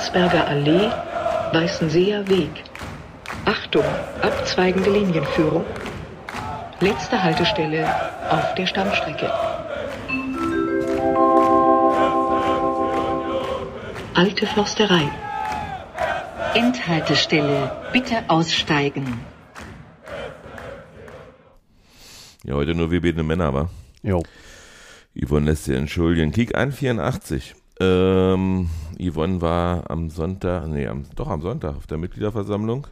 Landsberger Allee, Weißenseer Weg. Achtung, abzweigende Linienführung. Letzte Haltestelle auf der Stammstrecke. Alte Forsterei. Endhaltestelle. Bitte aussteigen. Ja, heute nur wir beten Männer, wa? Jo. Yvonne lässt sich entschuldigen. Kick an 84. Ähm, Yvonne war am Sonntag, nee, am, doch am Sonntag auf der Mitgliederversammlung.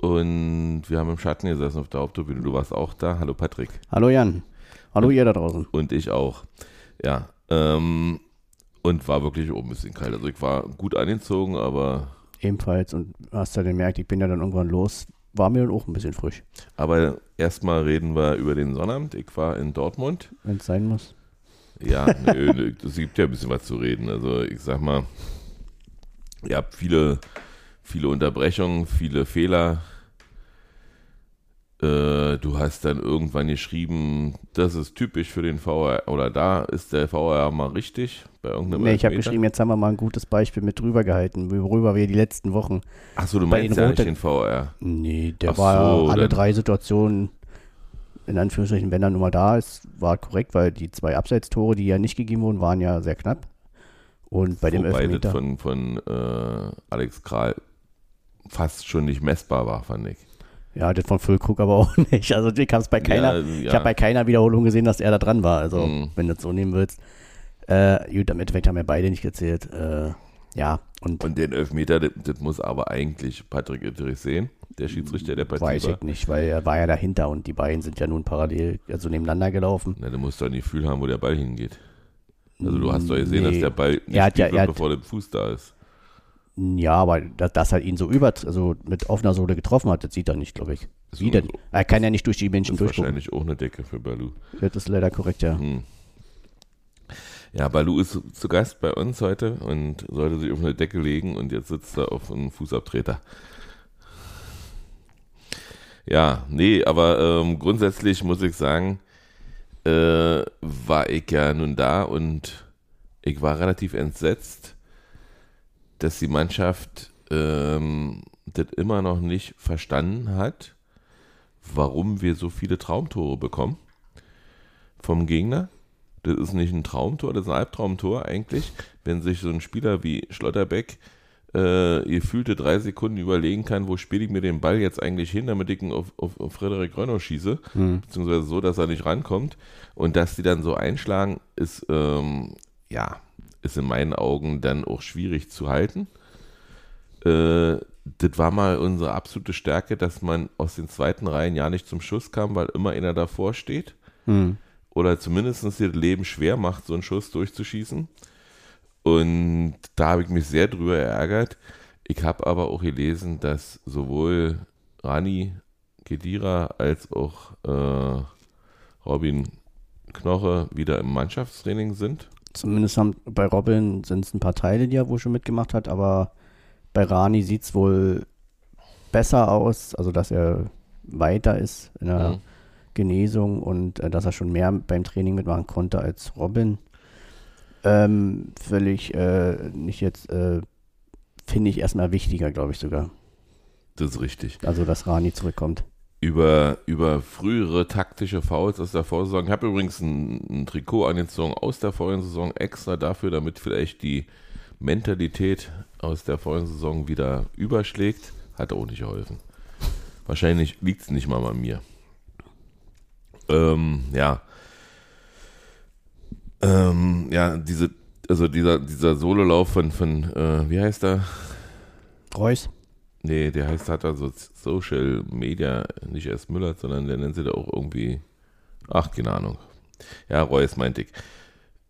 Und wir haben im Schatten gesessen auf der Haupttribüne. Du warst auch da. Hallo Patrick. Hallo Jan. Hallo ihr da draußen. Und ich auch. Ja. Ähm, und war wirklich oben ein bisschen kalt. Also ich war gut angezogen, aber. Ebenfalls. Und hast ja gemerkt, ich bin ja dann irgendwann los. War mir dann auch ein bisschen frisch. Aber erstmal reden wir über den Sonnabend. Ich war in Dortmund. Wenn es sein muss. Ja, nö, es gibt ja ein bisschen was zu reden. Also ich sag mal, ihr habt viele, viele Unterbrechungen, viele Fehler. Äh, du hast dann irgendwann geschrieben, das ist typisch für den VR oder da ist der VR mal richtig bei irgendeinem Nee, ich habe geschrieben, jetzt haben wir mal ein gutes Beispiel mit drüber gehalten, worüber wir die letzten Wochen. Ach so, du meinst ja nicht den VR. Nee, der Ach war so, alle drei Situationen, in Anführungsstrichen, wenn er nun mal da ist, war korrekt, weil die zwei Abseitstore, die ja nicht gegeben wurden, waren ja sehr knapp. Und bei dem Wobei das Elfmeter. von, von äh, Alex Kral fast schon nicht messbar war, fand ich. Ja, das von Füllkrug aber auch nicht. Also ich habe es bei keiner, Ja, ja. ich habe bei keiner Wiederholung gesehen, dass er da dran war. Also Mhm. wenn du das so nehmen willst. Äh, gut, im Endeffekt haben wir beide nicht gezählt. Äh, ja, und, Und den Elfmeter, das, das muss aber eigentlich Patrick Ittrich sehen, der Schiedsrichter der Partie weiß ich nicht, weil er war ja dahinter und die beiden sind ja nun parallel, also nebeneinander gelaufen. Na, du musst doch ein Gefühl haben, wo der Ball hingeht. Also du hast doch gesehen, Nee. dass der Ball nicht Er hat ja- spielt, er hat- bevor der Fuß da ist. Ja, aber dass, dass er ihn so über, also mit offener Sohle getroffen hat, das sieht er nicht, glaube ich. Wie denn? so- Er kann ja nicht durch die Menschen Das ist durchgucken. wahrscheinlich auch eine Decke für Balu. Das ist leider korrekt, ja. Hm. Ja, Balu ist zu- Gast bei uns heute und sollte sich auf eine Decke legen und jetzt sitzt er auf einem Fußabtreter. Ja, nee, aber ähm, grundsätzlich muss ich sagen, äh, war ich ja nun da und ich war relativ entsetzt, dass die Mannschaft ähm, das immer noch nicht verstanden hat, warum wir so viele Traumtore bekommen vom Gegner. Das ist nicht ein Traumtor, das ist ein Albtraumtor eigentlich, wenn sich so ein Spieler wie Schlotterbeck äh, gefühlte drei Sekunden überlegen kann, wo spiele ich mir den Ball jetzt eigentlich hin, damit ich ihn auf, auf, auf Frederik Rönner schieße, beziehungsweise so, dass er nicht rankommt. Und dass die dann so einschlagen, ist, ähm, ja, ist in meinen Augen dann auch schwierig zu halten. Äh, das war mal unsere absolute Stärke, dass man aus den zweiten Reihen ja nicht zum Schuss kam, weil immer einer davor steht Hm. Oder zumindest dir das Leben schwer macht, so einen Schuss durchzuschießen. Und da habe ich mich sehr drüber ärgert. Ich habe aber auch gelesen, dass sowohl Rani Kedira als auch äh, Robin Knoche wieder im Mannschaftstraining sind. Zumindest haben, bei Robin sind es ein paar Teile, die er wohl schon mitgemacht hat, aber bei Rani sieht es wohl besser aus, also dass er weiter ist in der Mhm. Genesung und äh, dass er schon mehr beim Training mitmachen konnte als Robin. Ähm, völlig äh, nicht jetzt, äh, finde ich erstmal wichtiger, glaube ich sogar. Das ist richtig. Also, dass Rani zurückkommt. Über, über frühere taktische Fouls aus der Vorsaison. Ich habe übrigens ein, ein Trikot angezogen aus der vorigen Saison extra dafür, damit vielleicht die Mentalität aus der vorigen Saison wieder überschlägt. Hat auch nicht geholfen. Wahrscheinlich liegt es nicht mal an mir. Ähm, ja. Ähm, ja, diese, also dieser, dieser Sololauf von, von äh, wie heißt er? Reus? Nee, der heißt, hat also Social Media, nicht erst Müller, sondern der nennt sie da auch irgendwie, ach, keine Ahnung. Ja, Reus meinte ich.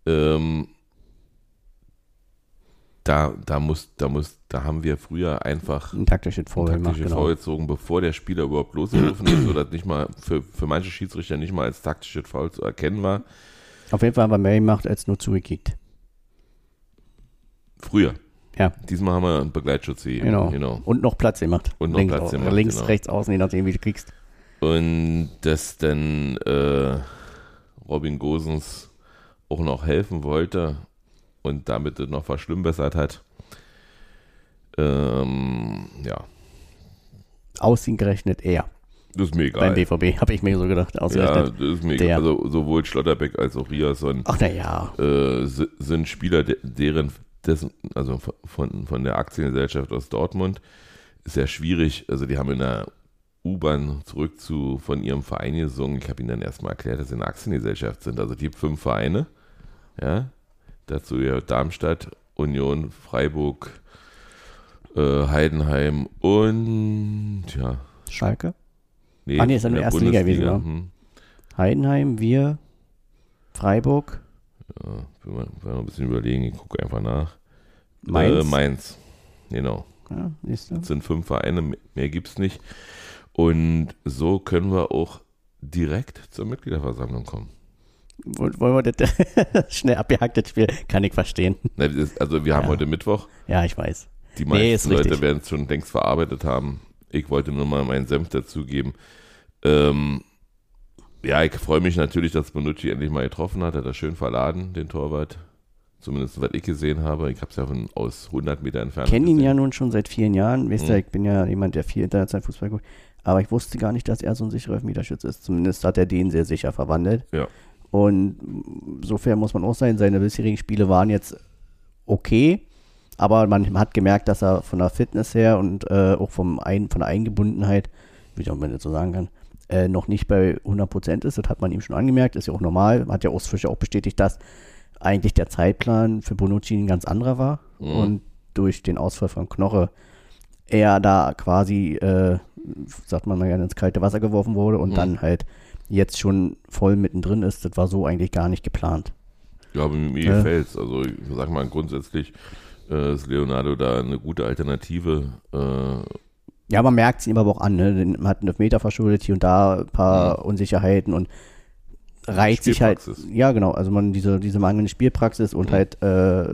Ähm, da, da muss, da muss, da haben wir früher einfach Ein taktisches Foul taktische genau. Foul gezogen, bevor der Spieler überhaupt losgelaufen ist, sodass nicht mal für, für manche Schiedsrichter nicht mal als taktisches Foul zu erkennen war. Auf jeden Fall haben wir mehr gemacht als nur zugekickt. Früher. Ja. Diesmal haben wir einen Begleitschutz gegeben. Genau. genau. Und noch Platz gemacht. Und noch links, Platz gemacht, Links, genau. rechts, außen, je nachdem, wie du kriegst. Und dass dann äh, Robin Gosens auch noch helfen wollte und damit noch verschlimmbessert hat. Ähm, ja, Ausgerechnet er. das ist mir Beim egal. BVB, habe ich mir so gedacht. Ja, Ausgerechnet. das ist mir egal. Also sowohl Schlotterbeck als auch Riasson Ach naja. äh, si- sind Spieler, de- deren, dessen, also von, von der Aktiengesellschaft aus Dortmund, ist ja schwierig. Also die haben in der U-Bahn zurück zu von ihrem Verein gesungen. Ich habe ihnen dann erstmal erklärt, dass sie eine Aktiengesellschaft sind. Also gibt fünf Vereine. Ja, dazu ja Darmstadt, Union, Freiburg, äh, Heidenheim und ja. Schalke. Nee, Ah, nee, ist ja in nur der erste Liga gewesen, Bundesliga, oder? hm. Heidenheim, wir, Freiburg, Ja, will man, will man ein bisschen überlegen, ich gucke einfach nach. Mainz. Äh, Mainz. Genau. Ja? Das sind fünf Vereine, mehr- mehr gibt es nicht. Und so können wir auch direkt zur Mitgliederversammlung kommen. Woll- Wollen wir das schnell abgehacktes Spiel? Kann ich verstehen. Also wir haben Ja. heute Mittwoch. Ja, ich weiß. Die Nee, meisten ist Leute richtig. werden es schon längst verarbeitet haben. Ich wollte nur mal meinen Senf dazugeben. Ähm, ja, ich freue mich natürlich, dass Bonucci endlich mal getroffen hat. Er hat das schön verladen, den Torwart. Zumindest, was ich gesehen habe. Ich habe es ja von aus 100 Meter entfernt kenne ihn ja nun schon seit vielen Jahren. Wisst ihr, Mhm. ich bin ja jemand, der viel international Fußball guckt. Aber ich wusste gar nicht, dass er so ein sicherer Elfmeterschütze ist. Zumindest hat er den sehr sicher verwandelt. Ja. Und insofern muss man auch sein, seine bisherigen Spiele waren jetzt okay. Aber man hat gemerkt, dass er von der Fitness her und äh, auch vom Ein, von der Eingebundenheit, wie man das so sagen kann, äh, noch nicht bei 100% ist. Das hat man ihm schon angemerkt. Ist ja auch normal. Hat ja Ostfischer auch bestätigt, dass eigentlich der Zeitplan für Bonucci ein ganz anderer war. Mhm. Und durch den Ausfall von Knoche er da quasi, äh, sagt man mal gerne, ins kalte Wasser geworfen wurde und Mhm. dann halt jetzt schon voll mittendrin ist. Das war so eigentlich gar nicht geplant. Ja, aber mir Ja. gefällt's. Also ich sag mal, grundsätzlich äh, ist Leonardo da eine gute Alternative. Äh, Ja, man merkt es ihm aber auch an. Ne? Man hat einen Meter verschuldet, hier und da ein paar Unsicherheiten und reizt sich halt. Ja, genau. Also man diese, diese mangelnde Spielpraxis und Mhm. halt äh,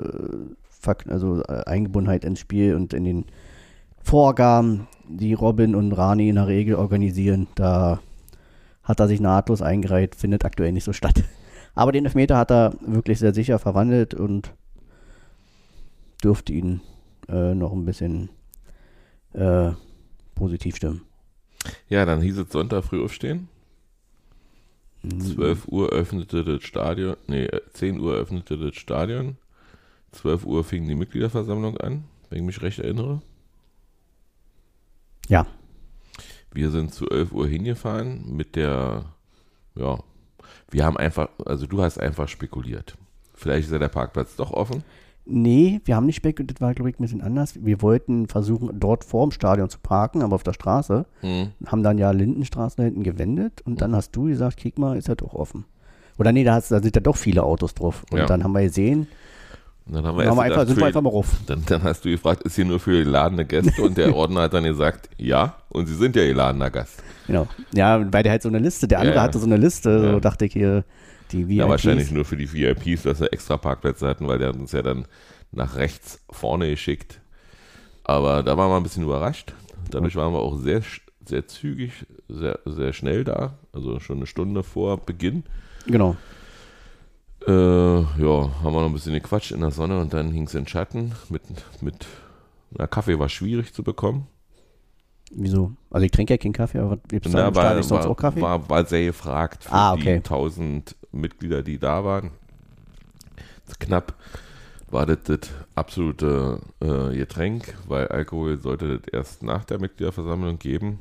also äh, Eingebundenheit ins Spiel und in den Vorgaben, die Robin und Rani in der Regel organisieren, da hat er sich nahtlos eingereiht, findet aktuell nicht so statt. Aber den Elfmeter hat er wirklich sehr sicher verwandelt und dürfte ihn äh, noch ein bisschen äh, positiv stimmen. ja, dann hieß es Sonntag früh aufstehen. Mhm. 12 Uhr öffnete das Stadion, nee, äh, 10 Uhr öffnete das Stadion. 12 Uhr fing die Mitgliederversammlung an, wenn ich mich recht erinnere. Ja. Wir sind zu 11 Uhr hingefahren mit der, ja, wir haben einfach, also du hast einfach spekuliert. Vielleicht ist ja der Parkplatz doch offen. Nee, wir haben nicht spekuliert, das war, glaube ich, ein bisschen anders. Wir wollten versuchen, dort vor dem Stadion zu parken, aber auf der Straße. Hm. Haben dann ja Lindenstraße da hinten gewendet und dann hast du gesagt, kick mal, ist ja doch offen. Oder nee, da, hast, da sind ja doch viele Autos drauf. Und Ja. dann haben wir gesehen, Und dann haben wir dann haben wir einfach, sind wir einfach mal rauf. Dann, dann hast du gefragt, ist hier nur für geladene Gäste? Und der Ordner hat dann gesagt, ja. Und sie sind ja geladener Gast. Genau. Ja, weil der halt so eine Liste, der andere Ja, ja. hatte so eine Liste, Ja. so dachte ich hier, die VIPs. Ja, wahrscheinlich nur für die VIPs, dass sie extra Parkplätze hatten, weil der hat uns ja dann nach rechts vorne geschickt. Aber da waren wir ein bisschen überrascht. Dadurch waren wir auch sehr, sehr zügig, sehr, sehr schnell da. Also schon eine Stunde vor Beginn. Genau. Äh, ja, haben wir noch ein bisschen gequatscht in der Sonne und dann hing es in Schatten. Mit, mit na, Kaffee war schwierig zu bekommen. Wieso? Also ich trinke ja keinen Kaffee, aber gibt es da Na, Stadion sonst war, auch Kaffee? War, war sehr gefragt für Ah, okay. die 1000 Mitglieder, die da waren. Knapp war das das absolute äh, Getränk, weil Alkohol sollte das erst nach der Mitgliederversammlung geben.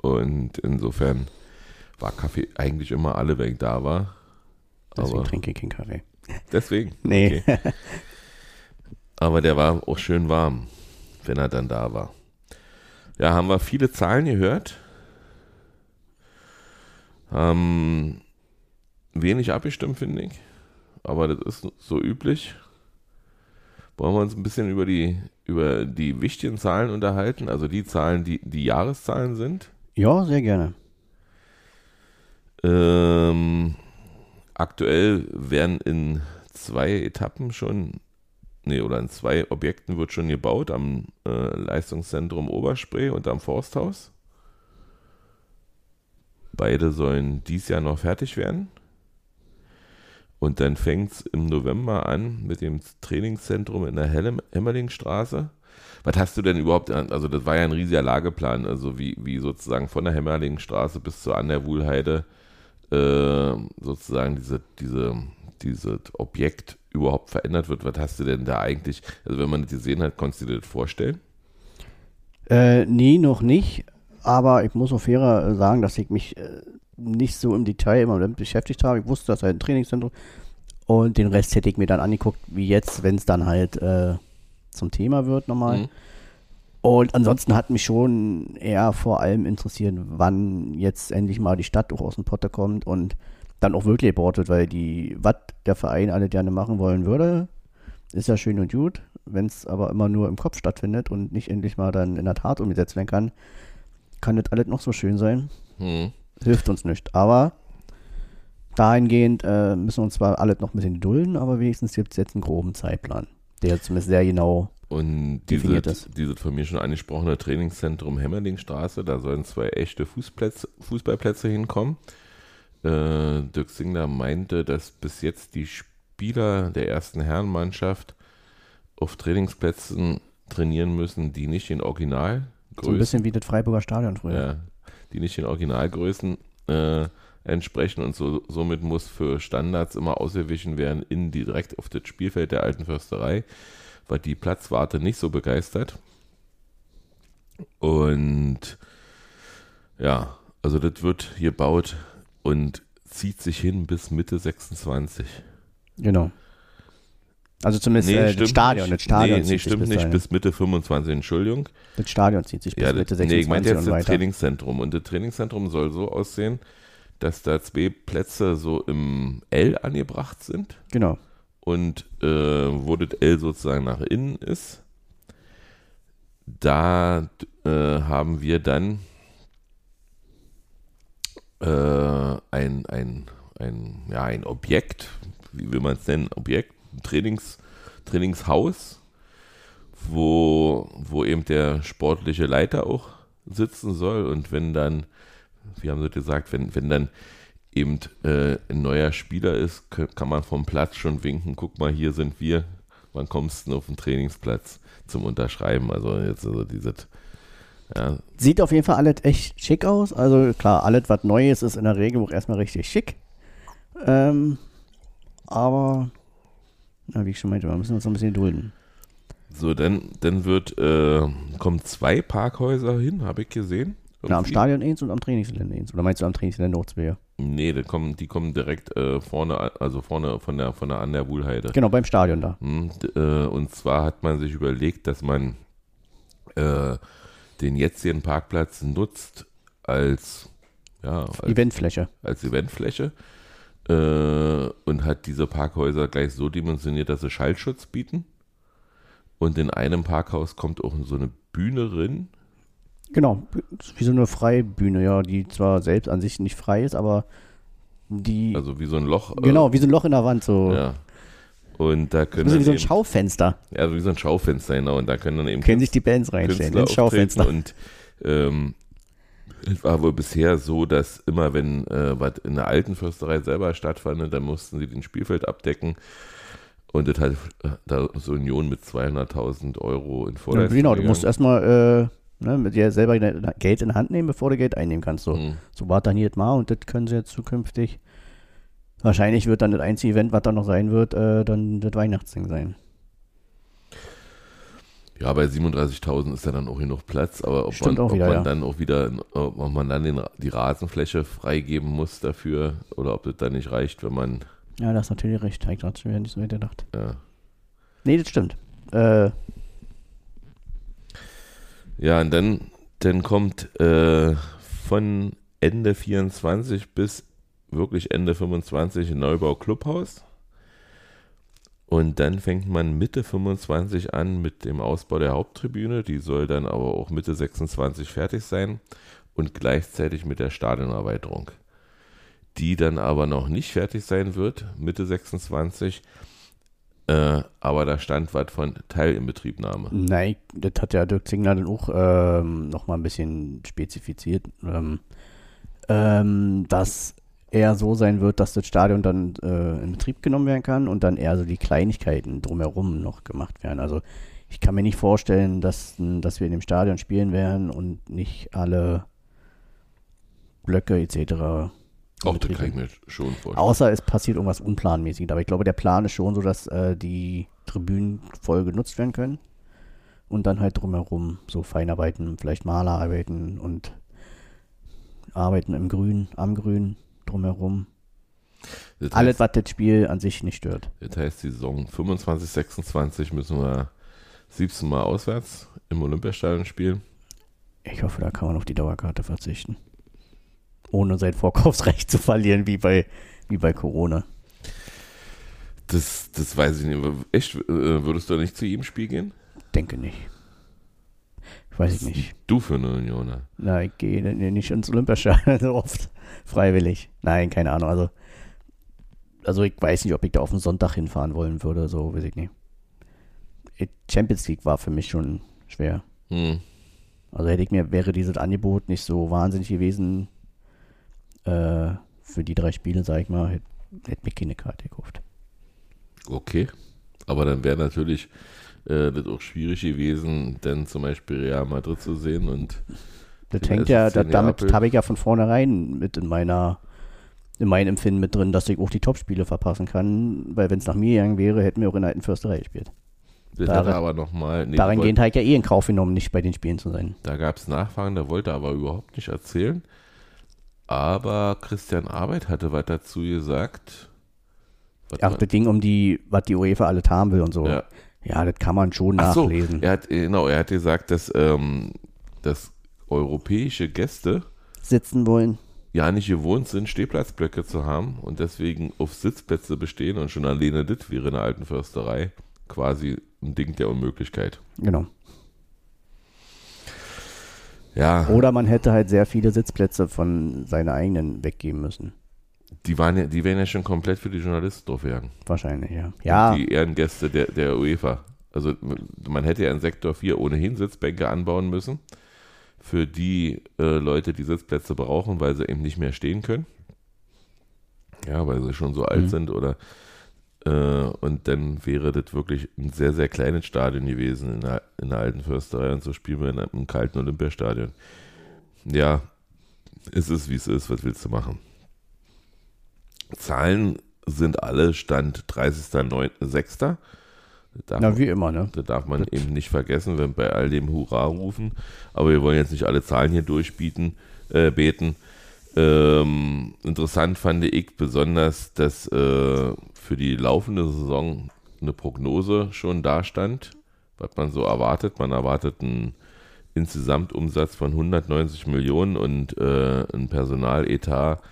Und insofern war Kaffee eigentlich immer alle, wenn ich da war. Deswegen Aber trinke ich keinen Kaffee. deswegen. Nee. Okay. Aber der war auch schön warm, wenn er dann da war. Ja, haben wir viele Zahlen gehört. Haben wenig abgestimmt, finde ich. Aber das ist so üblich. Wollen wir uns ein bisschen über die, über die wichtigen Zahlen unterhalten? Also die Zahlen, die die Jahreszahlen sind. Ja, sehr gerne. Ähm, aktuell werden in zwei Etappen schon, nee, oder in zwei Objekten wird schon gebaut, am äh, Leistungszentrum Oberspree und am Forsthaus. Beide sollen dies Jahr noch fertig werden. Und dann fängt es im November an mit dem Trainingszentrum in der Hemmerlingstraße. Was hast du denn überhaupt, also das war ja ein riesiger Lageplan, also wie, wie sozusagen von der Hämmerlingenstraße bis zur an der Wuhlheide äh, sozusagen diese, diese, dieses Objekt überhaupt verändert wird. Was hast du denn da eigentlich, also wenn man das gesehen hat, konntest du dir das vorstellen? Äh, nee, noch nicht. Aber ich muss auch fairer sagen, dass ich mich äh, nicht so im Detail immer damit beschäftigt habe. Ich wusste, dass halt ein Trainingszentrum und den Rest hätte ich mir dann angeguckt, wie jetzt, wenn es dann halt äh, zum Thema wird nochmal. Mhm. Und ansonsten hat mich schon eher vor allem interessiert, wann jetzt endlich mal die Stadt auch aus dem Potter kommt und dann auch wirklich wird, weil die, was der Verein alle gerne machen wollen würde, ist ja schön und gut. Wenn es aber immer nur im Kopf stattfindet und nicht endlich mal dann in der Tat umgesetzt werden kann, kann das alles noch so schön sein. Hm. Hilft uns nicht. Aber dahingehend äh, müssen wir uns zwar alles noch ein bisschen gedulden, aber wenigstens gibt es jetzt einen groben Zeitplan, der zumindest sehr genau Und dieses, dieses von mir schon angesprochene Trainingszentrum Hemmerlingstraße, da sollen zwei echte Fußplätze, Fußballplätze hinkommen. Äh, Dirk Singler meinte, dass bis jetzt die Spieler der ersten Herrenmannschaft auf Trainingsplätzen trainieren müssen, die nicht in Originalgrößen, so ein bisschen wie das Freiburger Stadion früher. ja, die nicht in Originalgrößen äh, entsprechen und so, somit muss für Standards immer ausgewichen werden in die direkt auf das Spielfeld der alten Försterei, weil die Platzwarte nicht so begeistert. Und ja, also das wird gebaut und zieht sich hin bis Mitte 26. Genau. Also zumindest äh, das Stadion, das Stadion nee, nee, stimmt bis nicht, dahin. bis Mitte 25, Entschuldigung. Das Stadion zieht sich bis Ja, Mitte das, nee, ich 26 meinte jetzt das weiter. Trainingszentrum. Und das Trainingszentrum soll so aussehen, dass da zwei Plätze so im L angebracht sind Genau. Und äh, wo das L sozusagen nach innen ist, da äh, haben wir dann äh, ein, ein, ein, ja, ein Objekt, wie will man es nennen, Objekt, Trainings, Trainingshaus, wo, wo eben der sportliche Leiter auch sitzen soll. Und wenn dann, wie haben sie gesagt, wenn, wenn dann eben äh, ein neuer Spieler ist, kann man vom Platz schon winken, guck mal, hier sind wir, wann kommst du auf den Trainingsplatz zum Unterschreiben? Also jetzt also dieses, ja, Sieht auf jeden Fall alles echt schick aus. Also klar, alles, was neu ist, ist in der Regel auch erstmal richtig schick. Ähm, aber, na, wie ich schon meinte, wir müssen uns noch ein bisschen gedulden. so, dann, dann wird, äh, kommen zwei Parkhäuser hin, habe ich gesehen. Na, am. Stadion eins und am Trainingsgelände eins. Oder meinst du am Trainingsgelände auch zwei? Nee, die kommen, die kommen direkt äh, vorne, also vorne von der, von der an der Wuhlheide. Genau, beim Stadion da. Hm, d- äh, Und zwar hat man sich überlegt, dass man äh, den jetzigen Parkplatz nutzt als, ja, als, Eventfläche. als Eventfläche äh, und hat diese Parkhäuser gleich so dimensioniert, dass sie Schallschutz bieten. Und in einem Parkhaus kommt auch so eine Bühne drin. Genau, wie so eine Freibühne, ja, die zwar selbst an sich nicht frei ist, aber die, Also wie so ein Loch. äh, genau, wie so ein Loch in der Wand, so. Ja. Und da können bisschen wie so ein eben, Schaufenster. ja, also wie so ein Schaufenster, genau. Und da können dann eben Können sich die Bands reinstellen, ins Schaufenster. und ähm, es war wohl bisher so, dass immer wenn äh, was in der alten Fürsterei selber stattfand, dann mussten sie den Spielfeld abdecken und das hat äh, da so Union mit 200.000 Euro in Ja, Vorleistung genau, du gegangen. musst erstmal äh, ne, mit dir selber Geld in die Hand nehmen, bevor du Geld einnehmen kannst. So, Mhm. so war dann hier mal und das können sie jetzt zukünftig. Wahrscheinlich wird dann das einzige Event, was dann noch sein wird, äh, dann das Weihnachtsding sein. Ja, bei 37.000 ist ja dann auch genug Platz, aber ob Stimmt man, auch ob wieder, man ja. dann auch wieder, ob man dann den, die Rasenfläche freigeben muss dafür oder ob das dann nicht reicht, wenn man, Ja, das ist natürlich recht. Ich gerade schon nicht so gedacht. ja. Nee, das stimmt. Äh, Ja, und dann, dann kommt äh, von Ende 24 bis wirklich Ende 25 ein Neubau Clubhaus. Und dann fängt man Mitte 25 an mit dem Ausbau der Haupttribüne. Die soll dann aber auch Mitte 26 fertig sein. Und gleichzeitig mit der Stadionerweiterung. Die dann aber noch nicht fertig sein wird, Mitte 26. Äh, aber da stand was von Teilinbetriebnahme. nein, das hat ja Dirk Zingler dann auch ähm, nochmal ein bisschen spezifiziert, ähm, ähm, dass eher so sein wird, dass das Stadion dann äh, in Betrieb genommen werden kann und dann eher so die Kleinigkeiten drumherum noch gemacht werden. Also ich kann mir nicht vorstellen, dass, dass wir in dem Stadion spielen werden und nicht alle Blöcke etc. Auch das kann ich mir schon vorstellen. Außer es passiert irgendwas unplanmäßig. Aber ich glaube, der Plan ist schon so, dass äh, die Tribünen voll genutzt werden können. Und dann halt drumherum so Feinarbeiten, vielleicht Malerarbeiten und Arbeiten im Grün, am Grün, drumherum. Das heißt, Alles, was das Spiel an sich nicht stört. Das heißt, die Saison 25, 26 müssen wir 17 Mal auswärts im Olympiastadion spielen. Ich hoffe, da kann man auf die Dauerkarte verzichten. Ohne sein Vorkaufsrecht zu verlieren, wie bei, wie bei Corona. Das, das weiß ich nicht. Echt, äh, würdest du nicht zu jedem Spiel gehen? Denke nicht. Weiß ich nicht. Du für eine Unioner? Nein, ich gehe nicht ins Olympiastadion so oft. Freiwillig. Nein, keine Ahnung. Also, also ich weiß nicht, ob ich da auf den Sonntag hinfahren wollen würde. So weiß ich nicht. Champions League war für mich schon schwer. Hm. Also hätte ich mir, wäre dieses Angebot nicht so wahnsinnig gewesen, äh, für die drei Spiele, sag ich mal, hätte, hätte mir keine Karte gekauft. Okay. Aber dann wäre natürlich äh, das auch schwierig gewesen, denn zum Beispiel Real Madrid zu sehen und das hängt ja, das, damit habe ich ja von vornherein mit in meiner in meinem Empfinden mit drin, dass ich auch die Topspiele verpassen kann, weil wenn es nach mir gegangen wäre, hätten wir auch in der alten Försterei gespielt. Das darin, aber noch mal, nee, darin gehend habe ich ja eh in Kauf genommen, nicht bei den Spielen zu sein. Da gab es Nachfragen, der wollte aber überhaupt nicht erzählen. Aber Christian Arbeit hatte was dazu gesagt. Ach, das Ding um die, was die UEFA alle haben will und so. Ja. Ja, das kann man schon Ach nachlesen. So, er hat, genau, er hat gesagt, dass, ähm, dass europäische Gäste sitzen wollen. Ja, nicht gewohnt sind, Stehplatzblöcke zu haben und deswegen auf Sitzplätze bestehen und schon alleine das wäre in der alten Försterei quasi ein Ding der Unmöglichkeit. Genau. Ja. Oder man hätte halt sehr viele Sitzplätze von seinen eigenen weggeben müssen. Die, waren ja, die wären ja schon komplett für die Journalisten drauf gegangen. Wahrscheinlich, ja. ja. Die Ehrengäste der, der UEFA. Also man hätte ja in Sektor 4 ohnehin Sitzbänke anbauen müssen für die äh, Leute, die Sitzplätze brauchen, weil sie eben nicht mehr stehen können. Ja, weil sie schon so alt mhm. sind oder und dann wäre das wirklich ein sehr, sehr kleines Stadion gewesen in der, in der alten Försterei und so spielen wir in einem kalten Olympiastadion. Ja, es ist wie es ist, was willst du machen? Zahlen sind alle Stand 30.06. Na, wie immer, ne? Da darf man das eben nicht vergessen, wenn bei all dem Hurra rufen. Aber wir wollen jetzt nicht alle Zahlen hier durchbieten, äh, beten. Ähm, interessant fand ich besonders, dass äh, für die laufende Saison eine Prognose schon da stand, was man so erwartet. Man erwartet einen Insgesamtumsatz von 190 Millionen und äh, ein Personaletat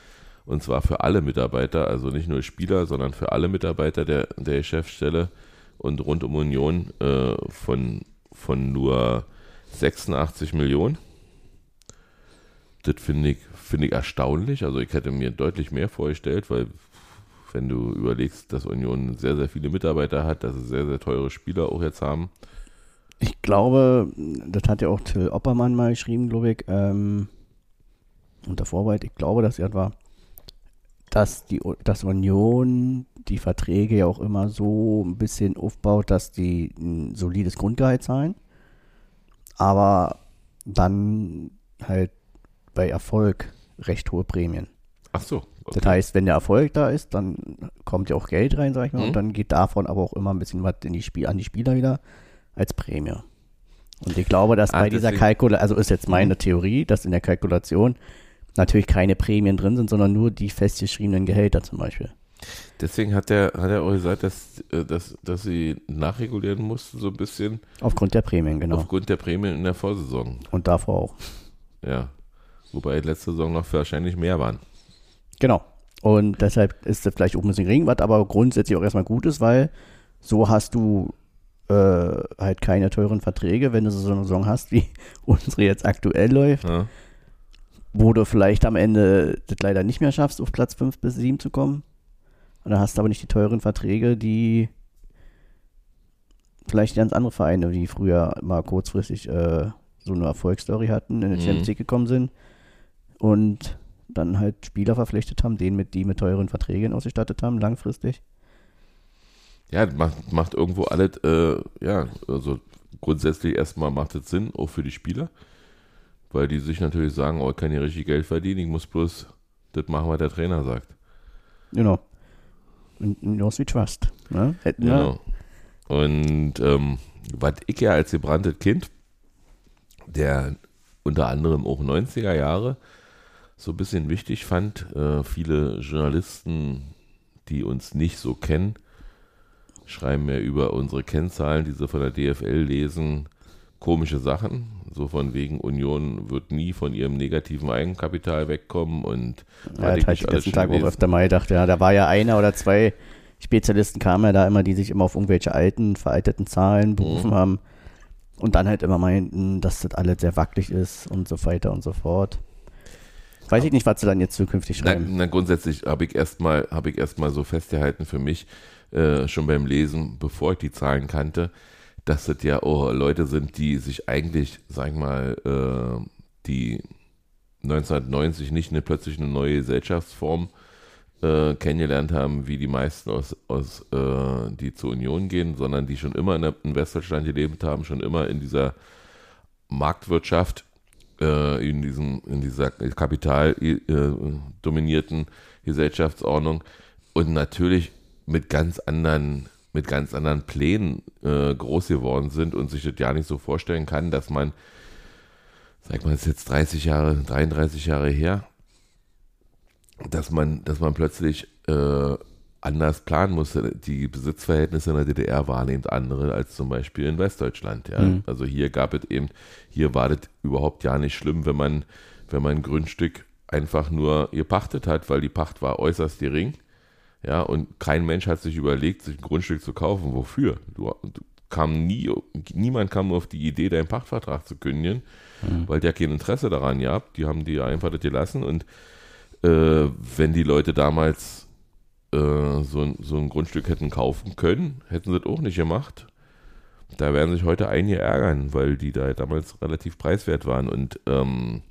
und zwar für alle Mitarbeiter, also nicht nur Spieler, sondern für alle Mitarbeiter der, der Geschäftsstelle und rund um Union äh, von, von nur 86 Millionen. Das finde ich, find ich erstaunlich. Also ich hätte mir deutlich mehr vorgestellt, weil wenn du überlegst, dass Union sehr, sehr viele Mitarbeiter hat, dass sie sehr, sehr teure Spieler auch jetzt haben. Ich glaube, das hat ja auch Till Oppermann mal geschrieben, glaube ich, ähm, unter Vorweit. Ich glaube, dass er war, dass die dass Union die Verträge ja auch immer so ein bisschen aufbaut, dass die ein solides Grundgehalt zahlen, aber dann halt bei Erfolg recht hohe Prämien. Ach so. Okay. Das heißt, wenn der Erfolg da ist, dann kommt ja auch Geld rein, sag ich mal, mhm. und dann geht davon aber auch immer ein bisschen was in die Spiel, an die Spieler wieder als Prämie. Und ich glaube, dass ah, bei dieser Kalkulation, also ist jetzt meine mhm. Theorie, dass in der Kalkulation natürlich keine Prämien drin sind, sondern nur die festgeschriebenen Gehälter zum Beispiel. Deswegen hat er, hat er auch gesagt, dass, äh, dass, dass sie nachregulieren mussten, so ein bisschen. Aufgrund der Prämien, genau. Aufgrund der Prämien in der Vorsaison. Und davor auch. Ja. Wobei letzte Saison noch wahrscheinlich mehr waren. Genau. Und deshalb ist das vielleicht auch ein bisschen gering, was aber grundsätzlich auch erstmal gut ist, weil so hast du äh, halt keine teuren Verträge, wenn du so eine Saison hast, wie unsere jetzt aktuell läuft. Ja wo du vielleicht am Ende das leider nicht mehr schaffst, auf Platz 5 bis 7 zu kommen. Und dann hast du aber nicht die teuren Verträge, die vielleicht ganz andere Vereine, die früher mal kurzfristig äh, so eine Erfolgsstory hatten, in den mhm. Champions League gekommen sind und dann halt Spieler verpflichtet haben, den mit die mit teuren Verträgen ausgestattet haben, langfristig. Ja, macht, macht irgendwo alles, äh, ja, also grundsätzlich erstmal macht es Sinn, auch für die Spieler, weil die sich natürlich sagen, oh, ich kann hier richtig Geld verdienen, ich muss bloß das machen, was der Trainer sagt. Genau. Und Knows we trust. Ne? Hätten wir- Genau. Und ähm, was ich ja als gebranntes Kind, der unter anderem auch 90er Jahre so ein bisschen wichtig fand, äh, viele Journalisten, die uns nicht so kennen, schreiben mir über unsere Kennzahlen, die sie von der DFL lesen, komische Sachen. So von wegen Union wird nie von ihrem negativen Eigenkapital wegkommen und Ja, hatte ich letzten schon Tag auch öfter mal gedacht, ja, da war ja einer oder zwei Spezialisten kamen ja da immer, die sich immer auf irgendwelche alten, veralteten Zahlen berufen Mhm. haben und dann halt immer meinten, dass das alles sehr wackelig ist und so weiter und so fort. Weiß ich nicht, was sie dann jetzt zukünftig Na, schreiben. na grundsätzlich habe ich erstmal habe ich erstmal so festgehalten für mich äh, schon beim Lesen, bevor ich die Zahlen kannte, dass das ja auch Leute sind, die sich eigentlich, sag ich mal, äh, die 1990 nicht eine plötzlich eine neue Gesellschaftsform äh, kennengelernt haben, wie die meisten aus, aus äh, die zur Union gehen, sondern die schon immer in, der, in Westdeutschland gelebt haben, schon immer in dieser Marktwirtschaft, äh, in, diesem, in dieser kapitaldominierten äh, Gesellschaftsordnung und natürlich mit ganz anderen mit ganz anderen Plänen äh, groß geworden sind und sich das ja nicht so vorstellen kann, dass man, sag mal, es ist jetzt 30 Jahre, 33 Jahre her, dass man, dass man plötzlich äh, anders planen musste. Die Besitzverhältnisse in der DDR waren eben andere als zum Beispiel in Westdeutschland. Ja. Mhm. Also hier gab es eben, hier war das überhaupt ja nicht schlimm, wenn man, wenn man ein Grundstück einfach nur gepachtet hat, weil die Pacht war äußerst gering. Ja, und kein Mensch hat sich überlegt, sich ein Grundstück zu kaufen. Wofür? Du, du kam nie, niemand kam auf die Idee, deinen Pachtvertrag zu kündigen, weil der kein Interesse daran gehabt. Die haben die einfach das gelassen und äh, wenn die Leute damals äh, so, ein- so ein Grundstück hätten kaufen können, hätten sie das auch nicht gemacht. Da werden sich heute einige ärgern, weil die da damals relativ preiswert waren. Und, ähm,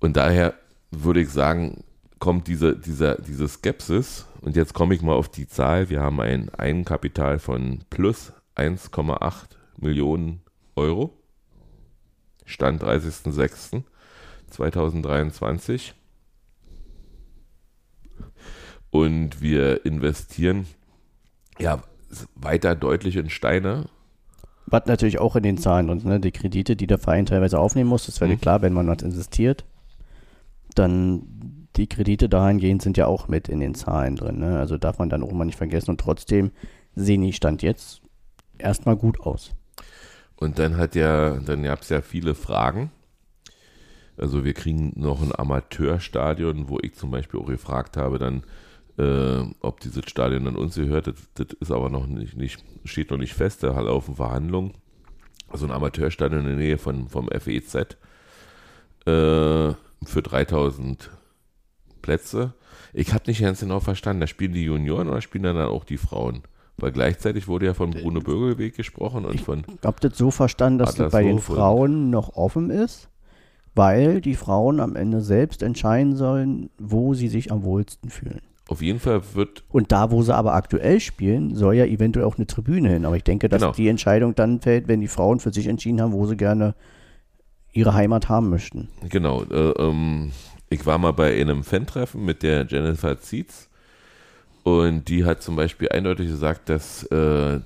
und daher würde ich sagen, kommt diese, dieser, diese Skepsis. Und jetzt komme ich mal auf die Zahl. Wir haben ein Eigenkapital von plus 1,8 Millionen Euro. Stand 30.06.2023. Und wir investieren ja weiter deutlich in Steine. Was natürlich auch in den Zahlen und ne, die Kredite, die der Verein teilweise aufnehmen muss, ist völlig Mhm. klar, wenn man was investiert, dann die Kredite dahingehend sind ja auch mit in den Zahlen drin. Ne? Also darf man dann auch mal nicht vergessen und trotzdem sehen die Stand jetzt erstmal gut aus. Und dann hat ja, dann gab es ja viele Fragen. Also wir kriegen noch ein Amateurstadion, wo ich zum Beispiel auch gefragt habe, dann, äh, ob dieses Stadion an uns gehört. Das, das ist aber noch nicht, nicht, steht noch nicht fest, da laufen Verhandlungen. Also ein Amateurstadion in der Nähe von, vom FEZ äh, für 3000 Plätze. Ich habe nicht ganz genau verstanden, da spielen die Junioren oder spielen dann auch die Frauen? Weil gleichzeitig wurde ja von Bruno Bögelweg gesprochen und von Habt ihr das so verstanden, dass das bei den Frauen noch offen ist? Weil die Frauen am Ende selbst entscheiden sollen, wo sie sich am wohlsten fühlen. Auf jeden Fall wird, Und da, wo sie aber aktuell spielen, soll ja eventuell auch eine Tribüne hin. Aber ich denke, dass Genau. die Entscheidung dann fällt, wenn die Frauen für sich entschieden haben, wo sie gerne ihre Heimat haben möchten. genau, äh, ähm, ich war mal bei einem Fan-Treffen mit der Jennifer Zietz und die hat zum Beispiel eindeutig gesagt, dass äh,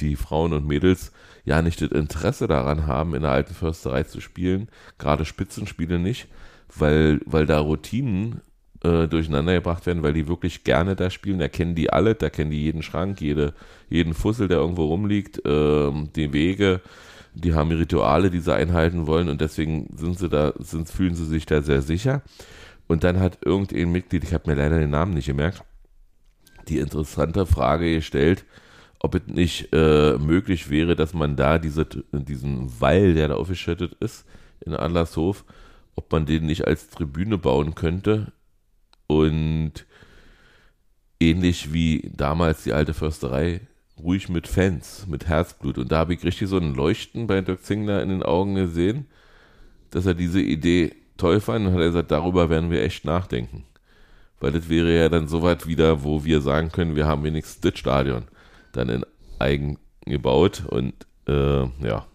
die Frauen und Mädels ja nicht das Interesse daran haben, in der alten Försterei zu spielen, gerade Spitzenspiele nicht, weil, weil da Routinen äh, durcheinander gebracht werden, weil die wirklich gerne da spielen. Da kennen die alle, da kennen die jeden Schrank, jede, jeden Fussel, der irgendwo rumliegt, ähm, die Wege, die haben Rituale, die sie einhalten wollen und deswegen sind sie da, sind, fühlen sie sich da sehr sicher. Und dann hat irgendein Mitglied, ich habe mir leider den Namen nicht gemerkt, die interessante Frage gestellt, ob es nicht äh, möglich wäre, dass man da diese, diesen Wall, der da aufgeschüttet ist, in Adlershof, ob man den nicht als Tribüne bauen könnte und ähnlich wie damals die alte Försterei, ruhig mit Fans, mit Herzblut. Und da habe ich richtig so ein Leuchten bei Dirk Zingler in den Augen gesehen, dass er diese Idee toll fand und hat er gesagt, darüber werden wir echt nachdenken. Weil das wäre ja dann so weit wieder, wo wir sagen können, wir haben wenigstens das Stadion dann in eigen gebaut und Äh, ja.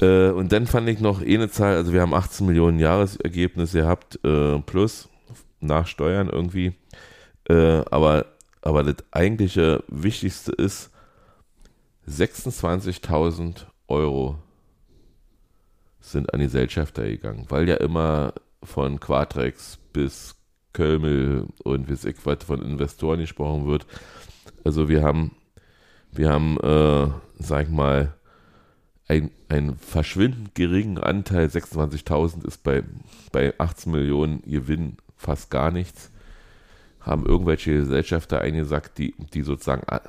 Äh, und dann fand ich noch eine Zahl, also wir haben 18 Millionen Jahresergebnis gehabt, äh, plus nach Steuern irgendwie. Äh, aber, aber das eigentliche Wichtigste ist 26.000 Euro sind an die Gesellschafter gegangen, weil ja immer von Quatrex bis Kölmel und wie es was von Investoren gesprochen wird. Also wir haben, wir haben, äh, sag ich mal, ein, ein verschwindend geringen Anteil, 26.000 ist bei, bei 18 Millionen Gewinn fast gar nichts, haben irgendwelche Gesellschafter eingesagt, die, die sozusagen äh,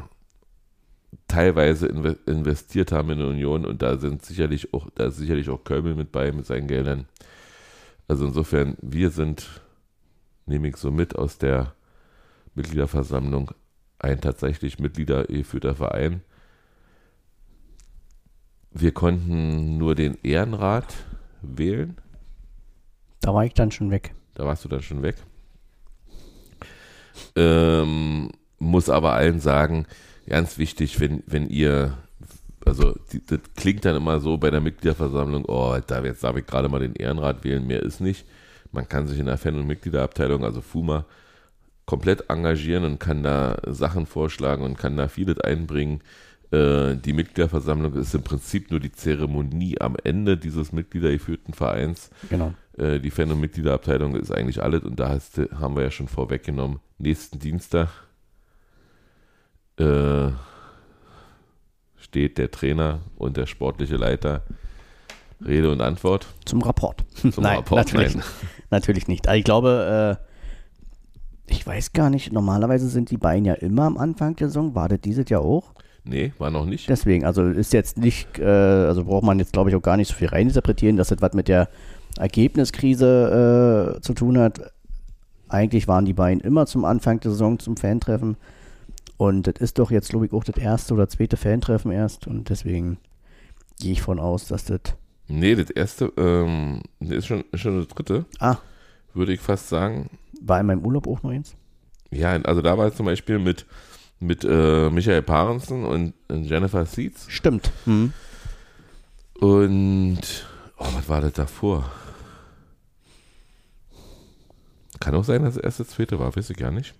teilweise investiert haben in die Union und da sind sicherlich auch, da ist sicherlich auch Kölmel mit bei mit seinen Geldern. Also insofern, wir sind, nehme ich so mit aus der Mitgliederversammlung, ein tatsächlich mitgliedergeführter Verein. Wir konnten nur den Ehrenrat wählen. Da war ich dann schon weg. Da warst du dann schon weg. Ähm, muss aber allen sagen, ganz wichtig, wenn, wenn ihr, also die, das klingt dann immer so bei der Mitgliederversammlung, oh, da jetzt darf ich gerade mal den Ehrenrat wählen, mehr ist nicht. Man kann sich in der Fan- und Mitgliederabteilung, also FUMA, komplett engagieren und kann da Sachen vorschlagen und kann da vieles einbringen. Äh, die Mitgliederversammlung ist im Prinzip nur die Zeremonie am Ende dieses mitgliedergeführten Vereins. Genau. Äh, die Fan- und Mitgliederabteilung ist eigentlich alles und da hast, haben wir ja schon vorweggenommen. Nächsten Dienstag äh, steht der Trainer und der sportliche Leiter Rede und Antwort. Zum Rapport. Zum nein, Rapport, natürlich, nein. natürlich nicht. Also ich glaube, äh, ich weiß gar nicht, normalerweise sind die beiden ja immer am Anfang der Saison. War das dieses Jahr auch? Nee, war noch nicht. Deswegen, also ist jetzt nicht, äh, also braucht man jetzt glaube ich auch gar nicht so viel reininterpretieren, dass das was mit der Ergebniskrise äh, zu tun hat. Eigentlich waren die beiden immer zum Anfang der Saison zum Fantreffen. Und das ist doch jetzt, glaube ich, auch das erste oder zweite Fantreffen erst. Und deswegen gehe ich von aus, dass das. Nee, das erste ähm, ist, schon, ist schon das dritte, Ah, würde ich fast sagen. war in meinem Urlaub auch noch eins? Ja, also da war es zum Beispiel mit, mit äh, Michael Parensen und, und Jennifer Seeds. Stimmt. Hm. Und, oh, was war das davor? Kann auch sein, dass das erste, zweite war, weiß ich gar nicht.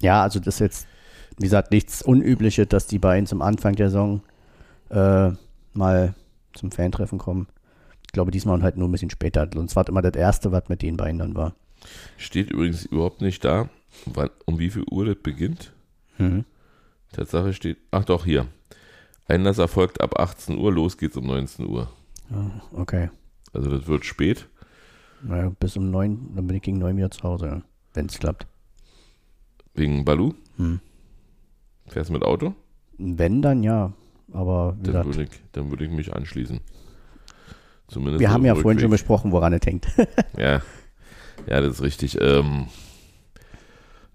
Ja, also das ist jetzt, wie gesagt, nichts Unübliches, dass die beiden zum Anfang der Saison äh, mal zum Fantreffen kommen. Ich glaube, diesmal halt nur ein bisschen später. Sonst war das immer das erste, was mit den beiden dann war. Steht übrigens überhaupt nicht da, wann, um wie viel Uhr das beginnt. Mhm. Tatsache steht, ach doch, hier. Einlass erfolgt ab 18 Uhr, los geht's um 19 Uhr. Okay. Also das wird spät. Naja, bis um neun, dann bin ich gegen neun wieder zu Hause, wenn es klappt. Wegen Balu. Hm. Fährst du mit Auto? Wenn, dann ja. Aber wie Dann würde ich, dann würde ich mich anschließen. Zumindest wir haben ja vorhin schon Rückweg. besprochen, woran es hängt. Ja, ja, das ist richtig. Ähm,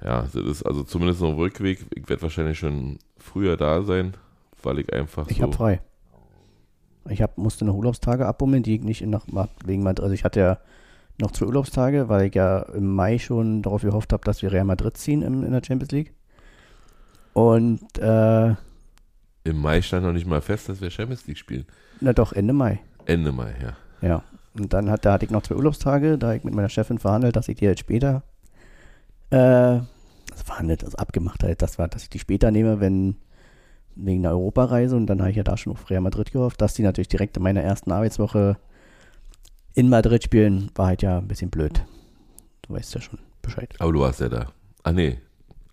ja, das ist also zumindest noch Rückweg. Ich werde wahrscheinlich schon früher da sein, weil ich einfach Ich so. habe frei. Ich hab, musste noch Urlaubstage abbummeln, die ich nicht in nach, wegen Madrid. Also ich hatte ja noch zwei Urlaubstage, weil ich ja im Mai schon darauf gehofft habe, dass wir Real Madrid ziehen im, in der Champions League. Und äh, Im Mai stand noch nicht mal fest, dass wir Champions League spielen. na doch, Ende Mai. Ende Mai, ja. Ja. Und dann hat, da hatte ich noch zwei Urlaubstage, da ich mit meiner Chefin verhandelt, dass ich die halt später äh, also verhandelt, also abgemacht halt, das war, dass ich die später nehme, wenn wegen der Europareise und dann habe ich ja da schon auf Real Madrid gehofft, dass die natürlich direkt in meiner ersten Arbeitswoche in Madrid spielen, war halt ja ein bisschen blöd. Du weißt ja schon Bescheid. Aber du warst ja da. Ah, nee.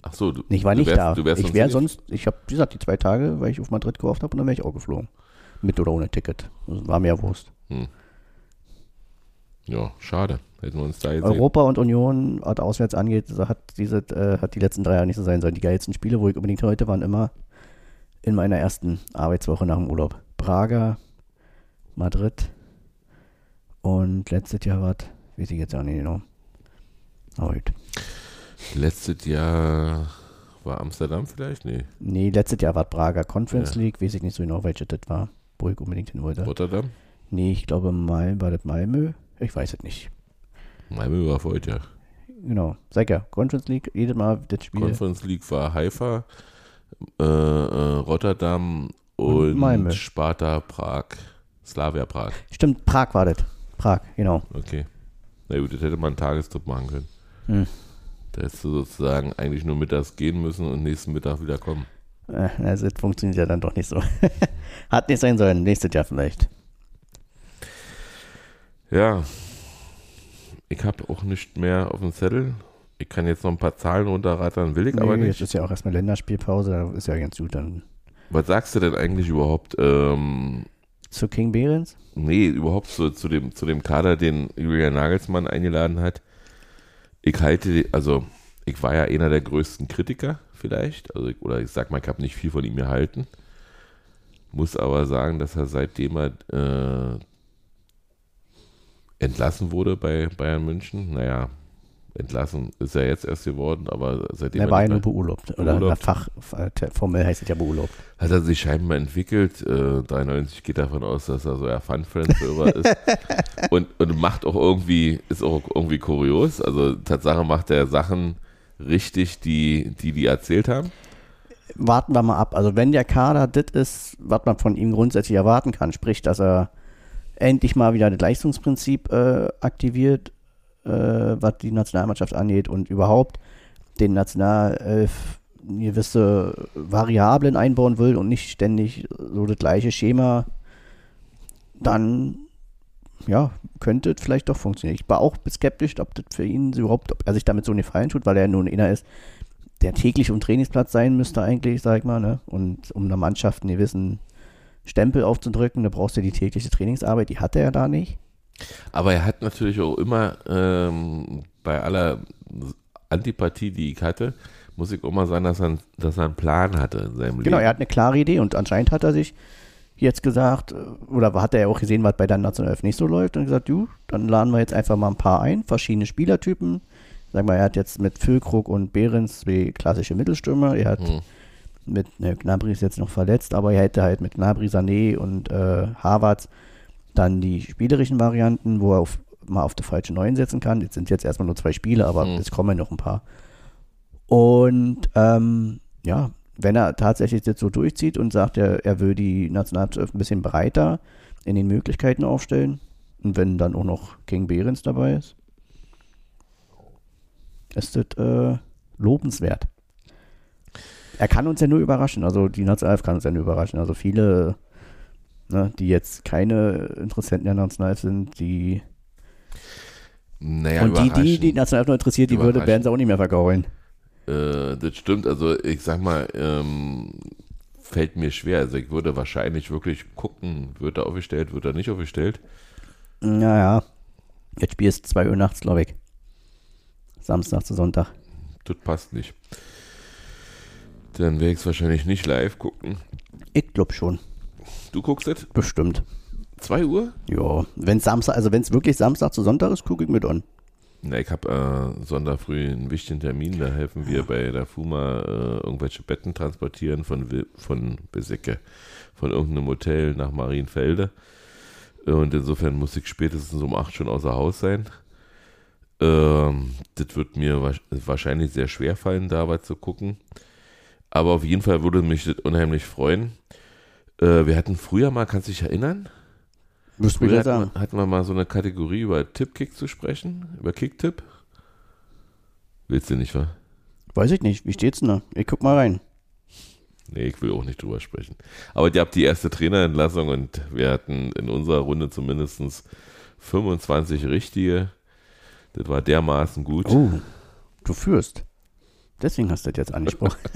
Ach so, du, Nee, Ich war du nicht wärst, da. Du wärst ich wäre sonst ich habe, wie gesagt, die zwei Tage, weil ich auf Madrid gehofft habe und dann wäre ich auch geflogen. Mit oder ohne Ticket. Das war mir ja Wurst. nicht. Ja, schade. Hätten wir uns da jetzt. Europa und Union, was auswärts angeht, hat diese, äh, hat die letzten drei Jahre nicht so sein sollen. Die geilsten Spiele, wo ich unbedingt heute waren, immer in meiner ersten Arbeitswoche nach dem Urlaub. Braga, Madrid und letztes Jahr was, weiß ich jetzt auch nicht genau. Aber gut. Letztes Jahr war Amsterdam vielleicht? Nee. Nee, letztes Jahr war Braga Conference Ja. League, weiß ich nicht so genau, welches das war, wo ich unbedingt hin wollte. Rotterdam? Nee, ich glaube Mal war das Malmö. Ich weiß es nicht. Malmö war heute, ja. Genau. Sag ja, Conference League, jedes Mal das Spiel. Conference League war Haifa, äh, äh, Rotterdam und Malmö. Sparta Prag. Slavia Prag. Stimmt, Prag war das. Prag, genau. Okay. Na gut, das hätte man einen Tagestrip machen können. Hm. Da hättest du sozusagen eigentlich nur mittags gehen müssen und nächsten Mittag wieder kommen. Äh, Also, das funktioniert ja dann doch nicht so. Hat nicht sein sollen. Nächstes Jahr vielleicht. Ja. Ich habe auch nicht mehr auf dem Zettel. Ich kann jetzt noch ein paar Zahlen runterrattern, will ich aber Nee, nicht. Jetzt ist ja auch erstmal Länderspielpause. Da ist ja ganz gut dann. Was sagst du denn eigentlich überhaupt? Ähm, Zu King Behrens? nee, überhaupt so, zu, dem, zu dem Kader, den Julian Nagelsmann eingeladen hat. Ich halte, also ich war ja einer der größten Kritiker vielleicht. Also ich, oder ich sag mal, ich habe nicht viel von ihm gehalten. Muss aber sagen, dass er seitdem er äh, entlassen wurde bei Bayern München, naja, entlassen ist er jetzt erst geworden, aber seitdem Der war ja nur beurlaubt. Oder Beurlaubt. Fach, äh, formell heißt es ja beurlaubt. hat er sich scheinbar entwickelt. Äh, 93 geht davon aus, dass er so ein Fun-Friends-Hörer ist. Und, und macht auch irgendwie, ist auch irgendwie kurios. Also Tatsache macht er Sachen richtig, die die, die erzählt haben. Warten wir mal ab. Also, wenn der Kader das ist, was man von ihm grundsätzlich erwarten kann, sprich, dass er endlich mal wieder das Leistungsprinzip äh, aktiviert, äh, was die Nationalmannschaft angeht und überhaupt den Nationalelf gewisse Variablen einbauen will und nicht ständig so das gleiche Schema, dann ja, könnte es vielleicht doch funktionieren. Ich war auch skeptisch, ob das für ihn überhaupt, ob er sich damit so einen Gefallen tut, weil er nun einer ist, der täglich um Trainingsplatz sein müsste eigentlich, sag ich mal, ne? Und um einer Mannschaft einen gewissen Stempel aufzudrücken, da brauchst du die tägliche Trainingsarbeit, die hat er da nicht. Aber er hat natürlich auch immer ähm, bei aller Antipathie, die ich hatte, muss ich auch mal sagen, dass er, dass er einen Plan hatte in seinem Genau, Leben. er hat eine klare Idee und anscheinend hat er sich jetzt gesagt, äh, oder hat er ja auch gesehen, was bei der Nationalelf nicht so läuft und gesagt, du, dann laden wir jetzt einfach mal ein paar ein, verschiedene Spielertypen. Sag mal, er hat jetzt mit Füllkrug und Behrens zwei klassische Mittelstürmer. Er hat Hm. Mit, ne, Gnabry ist jetzt noch verletzt, aber er hätte halt mit Gnabry, Sané und äh, Harvards dann die spielerischen Varianten, wo er auf, mal auf die falsche Neun setzen kann. Jetzt sind jetzt erstmal nur zwei Spiele, aber Mhm. es kommen noch ein paar. Und ähm, ja, wenn er tatsächlich jetzt so durchzieht und sagt, er, er will die Nationalmannschaft ein bisschen breiter in den Möglichkeiten aufstellen und wenn dann auch noch King Behrens dabei ist, ist das äh, lobenswert. Er kann uns ja nur überraschen, also die Nationalelf kann uns ja nur überraschen. Also viele, ne, die jetzt keine Interessenten der Nationalelf sind, die Naja, und die, die die Nationalelf noch interessiert, die würde, sie auch nicht mehr vergaulen. Äh, das stimmt, also ich sag mal, ähm, fällt mir schwer. Also ich würde wahrscheinlich wirklich gucken, wird er aufgestellt, wird er nicht aufgestellt. Naja, jetzt spielst 2 Uhr nachts, glaube ich. Samstag zu Sonntag. Das passt nicht. Dann werde ich es wahrscheinlich nicht live gucken. Ich glaube schon, Du guckst es? bestimmt. 2 Uhr? Ja, wenn Samstag, also wenn es wirklich Samstag zu Sonntag ist, gucke ich mit an. Na, ich habe äh, Sonntag früh einen wichtigen Termin. Da helfen wir bei der FUMA äh, irgendwelche Betten transportieren von, von Besecke, von irgendeinem Hotel nach Marienfelde. Und insofern muss ich spätestens um 8 schon außer Haus sein. Ähm, das wird mir wa- wahrscheinlich sehr schwer fallen, da was zu gucken. Aber auf jeden Fall würde mich das unheimlich freuen. Äh, wir hatten früher mal, kannst du dich erinnern? Müsst Früher hatten sagen. hatten wir mal so eine Kategorie über Tippkick zu sprechen, über Kicktipp. Willst du nicht, wa? Weiß ich nicht, wie steht's denn da? Ich guck mal rein. Nee, ich will auch nicht drüber sprechen. Aber ihr habt die erste Trainerentlassung und wir hatten in unserer Runde zumindest 25 richtige. Das war dermaßen gut. Oh, du führst. Deswegen hast du das jetzt angesprochen.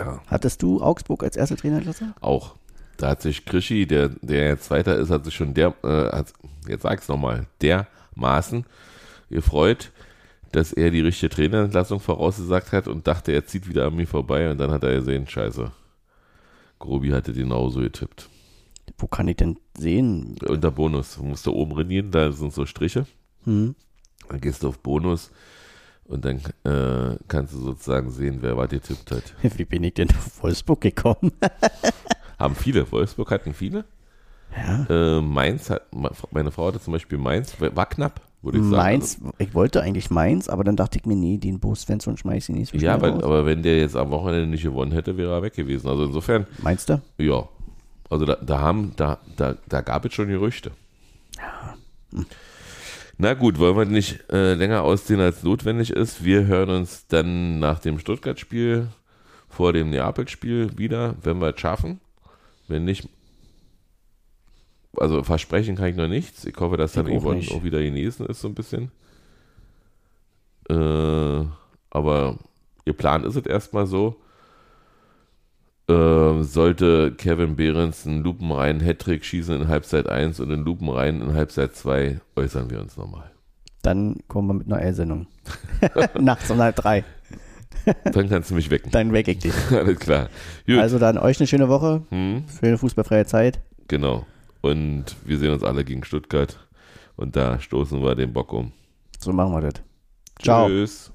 Ja. Hattest du Augsburg als erste Trainerklasse? Auch. Da hat sich Krischi, der, der jetzt Zweiter ist, hat sich schon der, äh, hat, jetzt sag's nochmal, dermaßen gefreut, dass er die richtige Trainerentlassung vorausgesagt hat und dachte, er zieht wieder an mir vorbei und dann hat er gesehen, scheiße. Grobi hatte genauso getippt. Wo kann ich denn sehen? Unter Bonus. Du musst da oben reinieren, da sind so Striche. Hm. Dann gehst du auf Bonus und dann äh, kannst du sozusagen sehen, wer was getippt hat. Wie bin ich denn auf Wolfsburg gekommen? Haben viele. Wolfsburg hatten viele. ja. Äh, Mainz hat, meine Frau hatte zum Beispiel Mainz, war knapp. würde ich sagen. Mainz, ich wollte eigentlich Mainz, aber dann dachte ich mir, nee, den Bo Svensson schmeiß ich nicht so Ja, aber, aber wenn der jetzt am Wochenende nicht gewonnen hätte, wäre er weg gewesen. Also insofern, Meinst du? ja. Also da, da haben, da, da, da gab es schon Gerüchte. Na gut, wollen wir nicht äh, länger ausziehen, als notwendig ist. Wir hören uns dann nach dem Stuttgart-Spiel vor dem Neapel-Spiel wieder, wenn wir es schaffen. Wenn nicht, also versprechen kann ich noch nichts. Ich hoffe, dass dann Ich auch Yvonne nicht. auch wieder genesen ist, so ein bisschen. Äh, aber ihr Plan ist es erstmal so. Äh, sollte Kevin Behrens einen lupenreinen Hattrick schießen in Halbzeit 1 und einen lupenreinen in Halbzeit 2, äußern wir uns nochmal. Dann kommen wir mit einer L-Sendung. Nachts um halb drei. Dann kannst du mich wecken. Dann weck ich dich. Alles klar. Gut. Also dann euch eine schöne Woche, hm, schöne fußballfreie Zeit. genau. Und wir sehen uns alle gegen Stuttgart. Und da stoßen wir den Bock um. So machen wir das. Ciao. Tschüss.